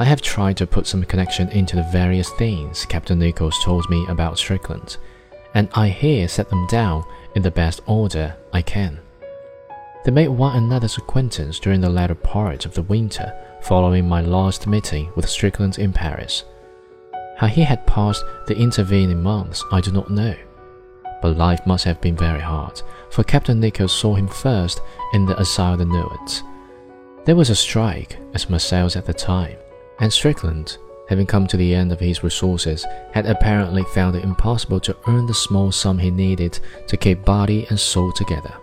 I have tried to put some connection into the various things Captain Nichols told me about Strickland, and I here set them down in the best order I can. They made one another's acquaintance during the latter part of the winter following my last meeting with Strickland in Paris. How he had passed the intervening months I do not know. But life must have been very hard, for Captain Nichols saw him first in the Asile de Nuit. There was a strike at Marseilles at the time, and Strickland, having come to the end of his resources, had apparently found it impossible to earn the small sum he needed to keep body and soul together.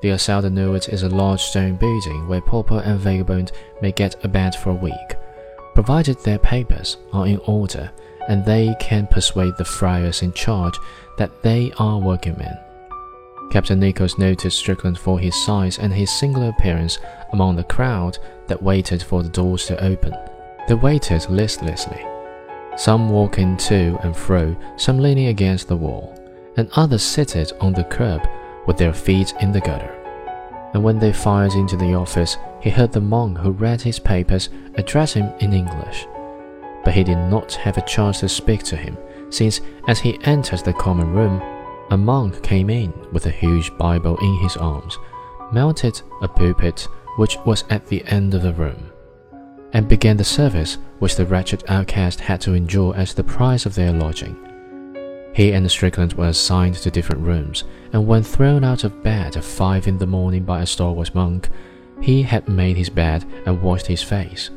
The de Nuit is a large stone building where pauper and vagabond may get a bed for a week, provided their papers are in order and they can persuade the friars in charge that they are working men. Captain Nichols noticed Strickland for his size and his singular appearance among the crowd that waited for the doors to open. They waited listlessly, some walking to and fro, some leaning against the wall, and others seated on the curb with their feet in the gutter. And when they filed into the office, he heard the monk who read his papers address him in English but he did not have a chance to speak to him, since as he entered the common room, a monk came in with a huge Bible in his arms, mounted a pulpit which was at the end of the room, and began the service which the wretched outcast had to endure as the price of their lodging. He and Strickland were assigned to different rooms, and when thrown out of bed at five in the morning by a stalwart monk, he had made his bed and washed his face.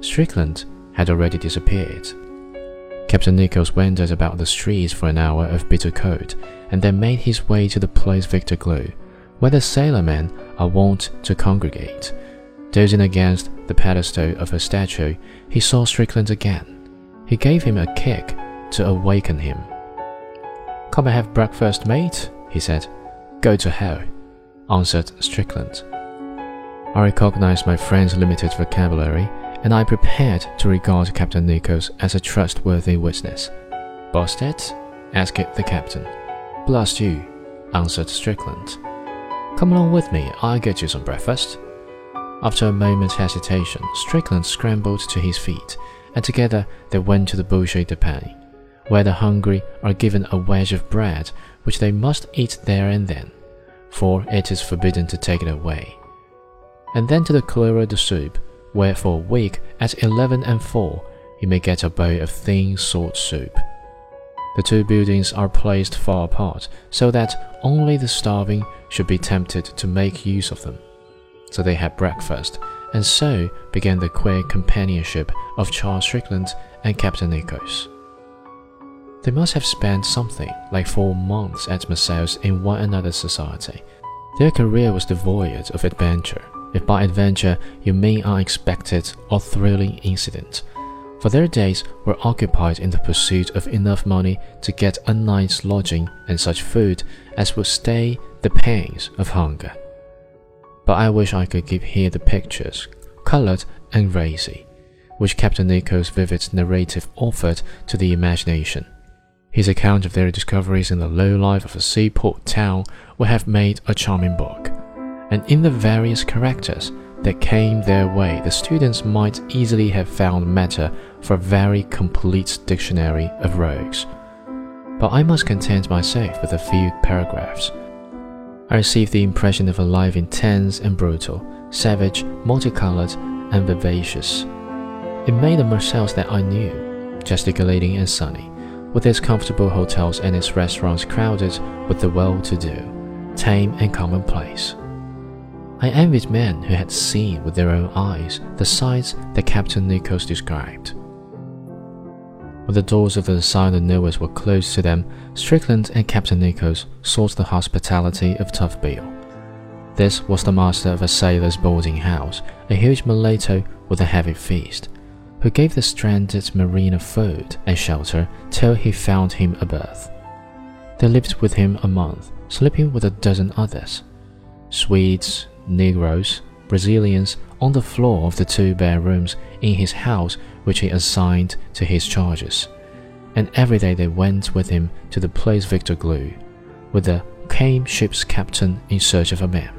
Strickland had already disappeared. Captain Nichols wandered about the streets for an hour of bitter cold, and then made his way to the place Victor Gelu, where the sailormen are wont to congregate. Dozing against the pedestal of a statue, he saw Strickland again. He gave him a kick to awaken him. Come and have breakfast, mate, he said. Go to hell, answered Strickland. I recognized my friend's limited vocabulary and I prepared to regard Captain Nichols as a trustworthy witness. Busted? asked the captain. Blast you, answered Strickland. Come along with me, I'll get you some breakfast. After a moment's hesitation, Strickland scrambled to his feet, and together they went to the Bouchée de Pain, where the hungry are given a wedge of bread which they must eat there and then, for it is forbidden to take it away. And then to the Cuillère à Soupe, where for a week at 11 and 4 you may get a bowl of thin salt soup. The two buildings are placed far apart so that only the starving should be tempted to make use of them. So they had breakfast, and so began the queer companionship of Charles Strickland and Captain Nichols. They must have spent something like four months at Marseilles in one another's society. Their career was devoid of adventure if by adventure you mean unexpected or thrilling incident, for their days were occupied in the pursuit of enough money to get a night's lodging and such food as would stay the pangs of hunger. But I wish I could give here the pictures, colored and racy, which Captain Nichols' vivid narrative offered to the imagination. His account of their discoveries in the low life of a seaport town would have made a charming book and in the various characters that came their way, the students might easily have found matter for a very complete dictionary of rogues. But I must content myself with a few paragraphs. I received the impression of a life intense and brutal, savage, multicolored, and vivacious. It made the Marseilles that I knew, gesticulating and sunny, with its comfortable hotels and its restaurants crowded with the well-to-do, tame and commonplace. I envied men who had seen with their own eyes the sights that Captain Nichols described. When the doors of the silent Noahs were closed to them, Strickland and Captain Nichols sought the hospitality of Bill. This was the master of a sailor's boarding house, a huge mulatto with a heavy feast. who gave the stranded mariner food and shelter till he found him a berth. They lived with him a month, sleeping with a dozen others Swedes, Negroes, Brazilians on the floor of the two bedrooms in his house, which he assigned to his charges. And every day they went with him to the place Victor Gelu, whither came ship's captain in search of a man.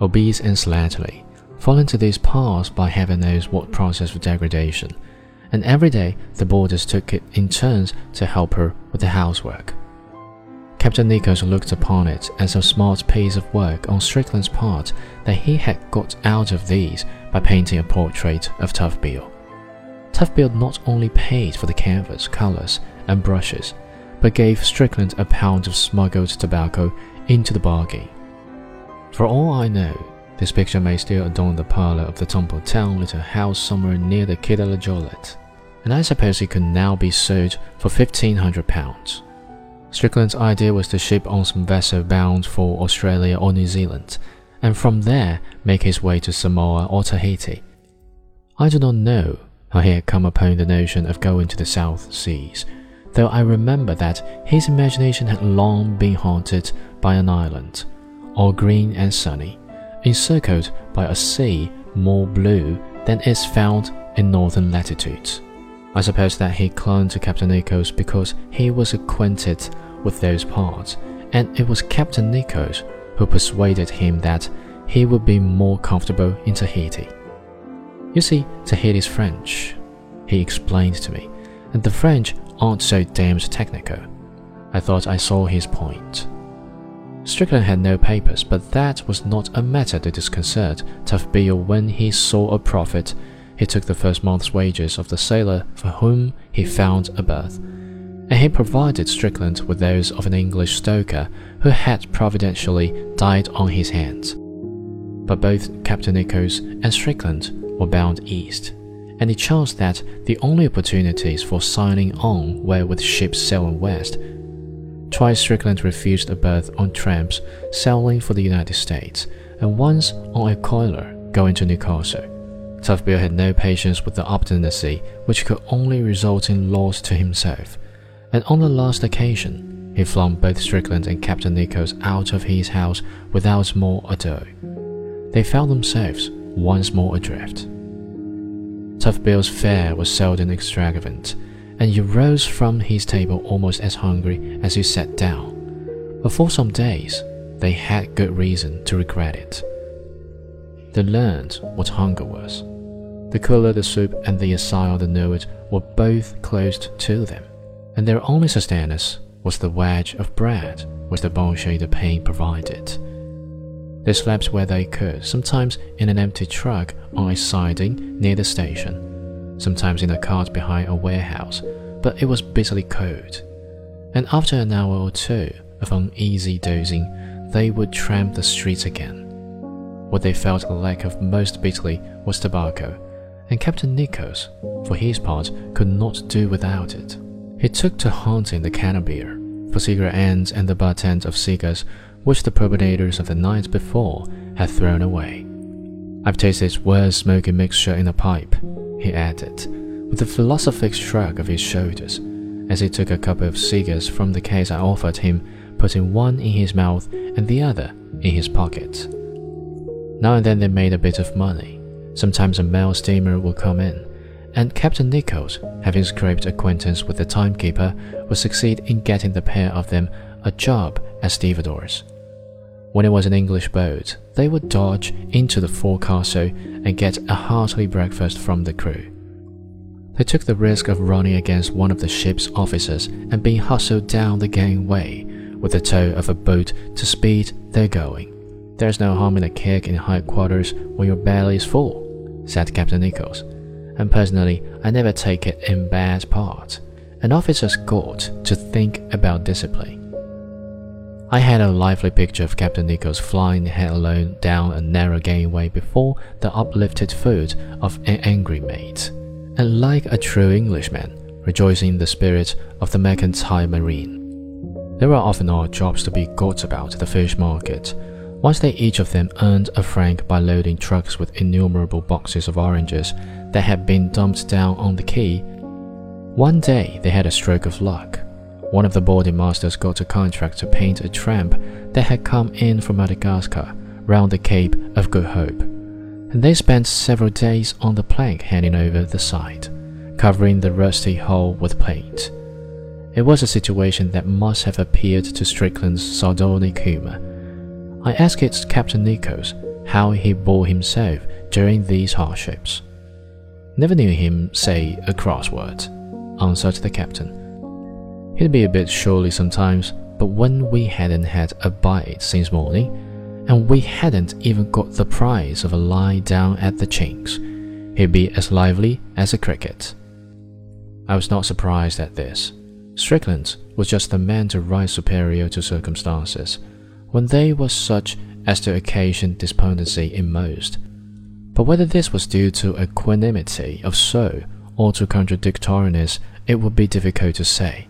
Obese and slatternly, fallen to these parts by heaven knows what process of degradation, and every day the boarders took it in turns to help her with the housework. Captain Nichols looked upon it as a smart piece of work on Strickland's part that he had got out of these by painting a portrait of Tough Bill. Tough Bill not only paid for the canvas, colours, and brushes, but gave Strickland a pound of smuggled tobacco into the bargain. For all I know, this picture may still adorn the parlour of the Tumble Town little house somewhere near the Quai de la Joliette, and I suppose it could now be sold for fifteen hundred pounds. Strickland's idea was to ship on some vessel bound for Australia or New Zealand, and from there make his way to Samoa or Tahiti. I do not know how he had come upon the notion of going to the South Seas, though I remember that his imagination had long been haunted by an island, all green and sunny, encircled by a sea more blue than is found in northern latitudes. I suppose that he clung to Captain Nichols because he was acquainted with those parts, and it was Captain Nichols who persuaded him that he would be more comfortable in Tahiti. You see, Tahiti's French, he explained to me, and the French aren't so damned technical. I thought I saw his point. Strickland had no papers, but that was not a matter to disconcert Bill when he saw a profit. He took the first month's wages of the sailor for whom he found a berth and he provided Strickland with those of an English stoker who had providentially died on his hands. But both Captain Nichols and Strickland were bound east, and it chanced that the only opportunities for signing on were with ships sailing west. Twice Strickland refused a berth on tramps sailing for the United States, and once on a collier going to Newcastle. Bill had no patience with the obstinacy which could only result in loss to himself and on the last occasion, he flung both Strickland and Captain Nichols out of his house without more ado. They found themselves once more adrift. Tough Bill's fare was seldom extravagant, and he rose from his table almost as hungry as he sat down. But for some days, they had good reason to regret it. They learned what hunger was. The Cuillère à Soupe and the Asile de Nuit were both closed to them and their only sustenance was the wedge of bread which the Bouchée de Pain provided. They slept where they could, sometimes in an empty truck on a siding near the station, sometimes in a cart behind a warehouse, but it was bitterly cold. And after an hour or two of uneasy dozing, they would tramp the streets again. What they felt a lack of most bitterly was tobacco, and Captain Nichols, for his part, could not do without it. He took to haunting the Canebière for cigar ends and the butt ends of cigars which the proprietors of the night before had thrown away. I've tasted worse smoking mixture in a pipe, he added, with a philosophic shrug of his shoulders, as he took a couple of cigars from the case I offered him, putting one in his mouth and the other in his pocket. Now and then they made a bit of money. Sometimes a mail steamer would come in, and Captain Nichols, having scraped acquaintance with the timekeeper, would succeed in getting the pair of them a job as stevedores. When it was an English boat, they would dodge into the forecastle and get a hearty breakfast from the crew. They took the risk of running against one of the ship's officers and being hustled down the gangway with the tow of a boat to speed their going. There's no harm in a kick in high quarters when your belly is full, said Captain Nichols and personally, I never take it in bad part. An officer's got to think about discipline. I had a lively picture of Captain Nichols flying head alone down a narrow gangway before the uplifted foot of an angry mate, and like a true Englishman, rejoicing in the spirit of the mercantile marine. There are often odd jobs to be got about the fish market. Once they each of them earned a franc by loading trucks with innumerable boxes of oranges, that had been dumped down on the quay. One day they had a stroke of luck. One of the boarding masters got a contract to paint a tramp that had come in from Madagascar round the Cape of Good Hope, and they spent several days on the plank handing over the side, covering the rusty hull with paint. It was a situation that must have appeared to Strickland's sardonic humor. I asked Captain Nichols how he bore himself during these hardships. Never knew him say a crossword, answered the captain. He'd be a bit surly sometimes, but when we hadn't had a bite since morning, and we hadn't even got the price of a lie down at the chinks, he'd be as lively as a cricket. I was not surprised at this. Strickland was just the man to rise superior to circumstances, when they were such as to occasion despondency in most. But whether this was due to equanimity of soul or to contradictoriness, it would be difficult to say.